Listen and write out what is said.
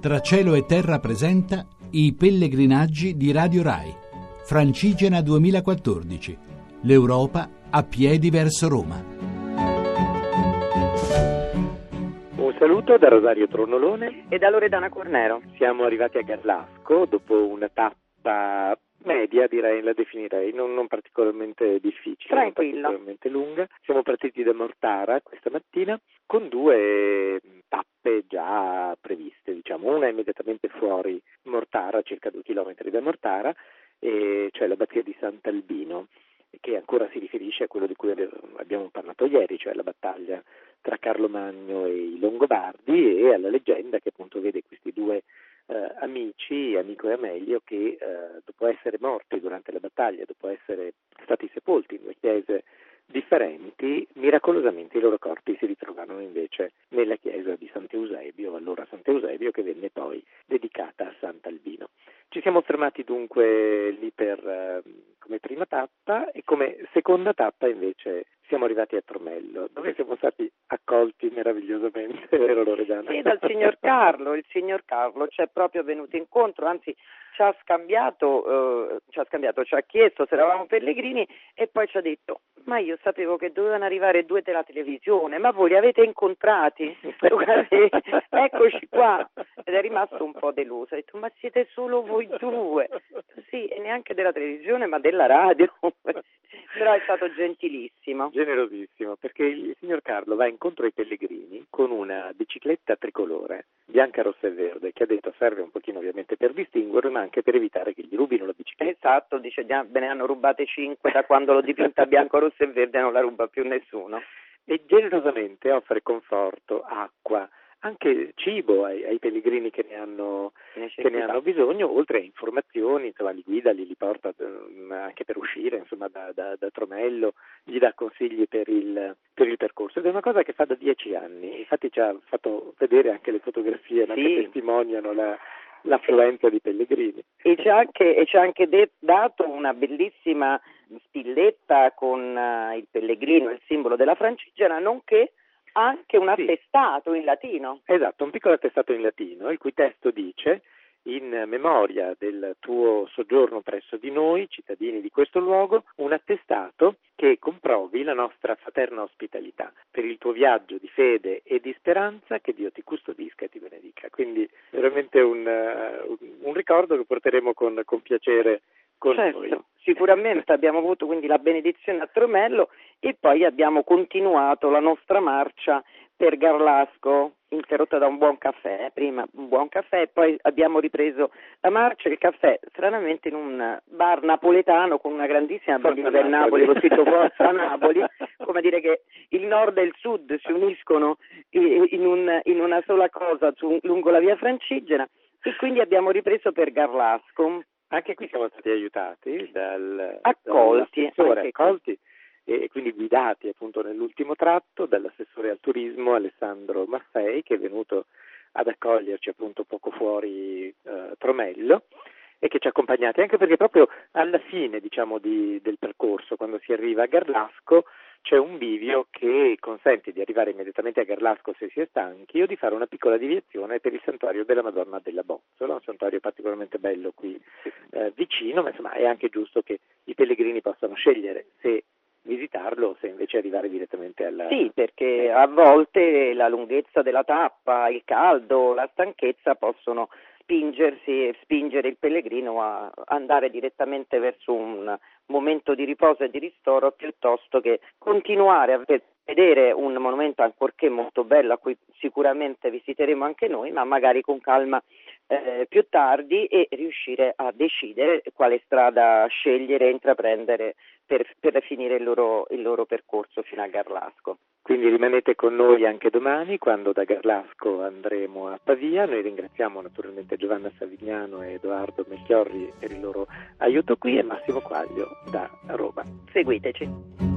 Tra cielo e terra presenta i pellegrinaggi di Radio Rai. Francigena 2014. L'Europa a piedi verso Roma. Un saluto da Rosario Tronolone e da Loredana Cornero. Siamo arrivati a Garlasco dopo una tappa media direi, la definirei, non, non particolarmente difficile, Tranquilla. non particolarmente lunga. Siamo partiti da Mortara questa mattina con due tappe già previste, diciamo, una immediatamente fuori Mortara, circa due chilometri da Mortara, e cioè l'abbazia di Sant'Albino che ancora si riferisce a quello di cui abbiamo parlato ieri, cioè la battaglia tra Carlo Magno e i Longobardi e alla leggenda che appunto vede questi due eh, amici, amico e Amelio, che eh, dopo essere morti durante la battaglia, dopo essere stati sepolti in due chiese differenti, miracolosamente i loro corpi si ritrovarono invece nella chiesa di Sant'Eusebio, allora Sant'Eusebio che venne poi dedicata a Sant'Albino. Ci siamo fermati dunque lì per, eh, come prima tappa e come seconda tappa invece siamo arrivati a Tromello, dove siamo stati accolti meravigliosamente, vero Loredana? Sì, dal signor Carlo, il signor Carlo ci è proprio venuto incontro, anzi ci ha scambiato, eh, ci ha scambiato, ci ha chiesto se eravamo pellegrini e poi ci ha detto ma io sapevo che dovevano arrivare due della televisione, ma voi li avete incontrati? Eccoci qua. Ed è rimasto un po' deluso, ha detto ma siete solo voi due? Sì, e neanche della televisione ma della radio. Però è stato gentilissimo. Generosissimo, perché il signor Carlo va incontro ai pellegrini con una bicicletta tricolore, bianca, rossa e verde, che ha detto serve un pochino ovviamente per distinguerlo, ma anche per evitare che gli rubino la bicicletta. Esatto, dice ve ne hanno rubate cinque da quando l'ho dipinta bianco, rosso e verde non la ruba più nessuno. E generosamente offre conforto, acqua, anche cibo ai, ai pellegrini che ne, hanno, che ne, hanno, bisogno, oltre a informazioni, insomma, li guida, li, li porta um, anche per uscire insomma, da, da, da, Tromello, gli dà consigli per il, per il, percorso ed è una cosa che fa da dieci anni, infatti ci ha fatto vedere anche le fotografie sì. che testimoniano la, l'affluenza di pellegrini. E ci ha anche, e ci ha anche de- dato una bellissima spilletta con uh, il pellegrino, il simbolo della francigena, nonché anche un attestato sì. in latino. Esatto, un piccolo attestato in latino, il cui testo dice in memoria del tuo soggiorno presso di noi, cittadini di questo luogo, un attestato che comprovi la nostra fraterna ospitalità per il tuo viaggio di fede e di speranza, che Dio ti custodisca e ti benedica. Quindi veramente un, un ricordo che porteremo con, con piacere con certo, noi. Sicuramente abbiamo avuto quindi la benedizione a Tromello e poi abbiamo continuato la nostra marcia per Garlasco, interrotta da un buon caffè, prima un buon caffè e poi abbiamo ripreso la marcia, il caffè, stranamente in un bar napoletano con una grandissima bandiera del Napoli, con scritto Forza Napoli, come dire che il nord e il sud si uniscono in, un, in una sola cosa su, lungo la via Francigena e quindi abbiamo ripreso per Garlasco. Anche qui siamo stati aiutati dal, accolti, accolti e quindi guidati appunto nell'ultimo tratto dall'assessore al turismo Alessandro Maffei che è venuto ad accoglierci appunto poco fuori eh, Tromello e che ci ha accompagnati anche perché proprio alla fine diciamo di, del percorso quando si arriva a Garlasco c'è un bivio che consente di arrivare immediatamente a Garlasco se si è stanchi o di fare una piccola deviazione per il santuario della Madonna della Bozzola, un santuario particolarmente bello qui eh, vicino, ma insomma è anche giusto che i pellegrini possano scegliere se visitarlo se invece arrivare direttamente alla... Sì, perché a volte la lunghezza della tappa, il caldo, la stanchezza possono spingersi e spingere il pellegrino a andare direttamente verso un momento di riposo e di ristoro piuttosto che continuare a vedere un monumento ancorché molto bello a cui sicuramente visiteremo anche noi, ma magari con calma eh, più tardi e riuscire a decidere quale strada scegliere e intraprendere per, per finire il loro, il loro percorso fino a Garlasco. Quindi rimanete con noi anche domani quando da Garlasco andremo a Pavia. Noi ringraziamo naturalmente Giovanna Savignano e Edoardo Melchiorri per il loro aiuto qui e Massimo Quaglio da Roma. Seguiteci.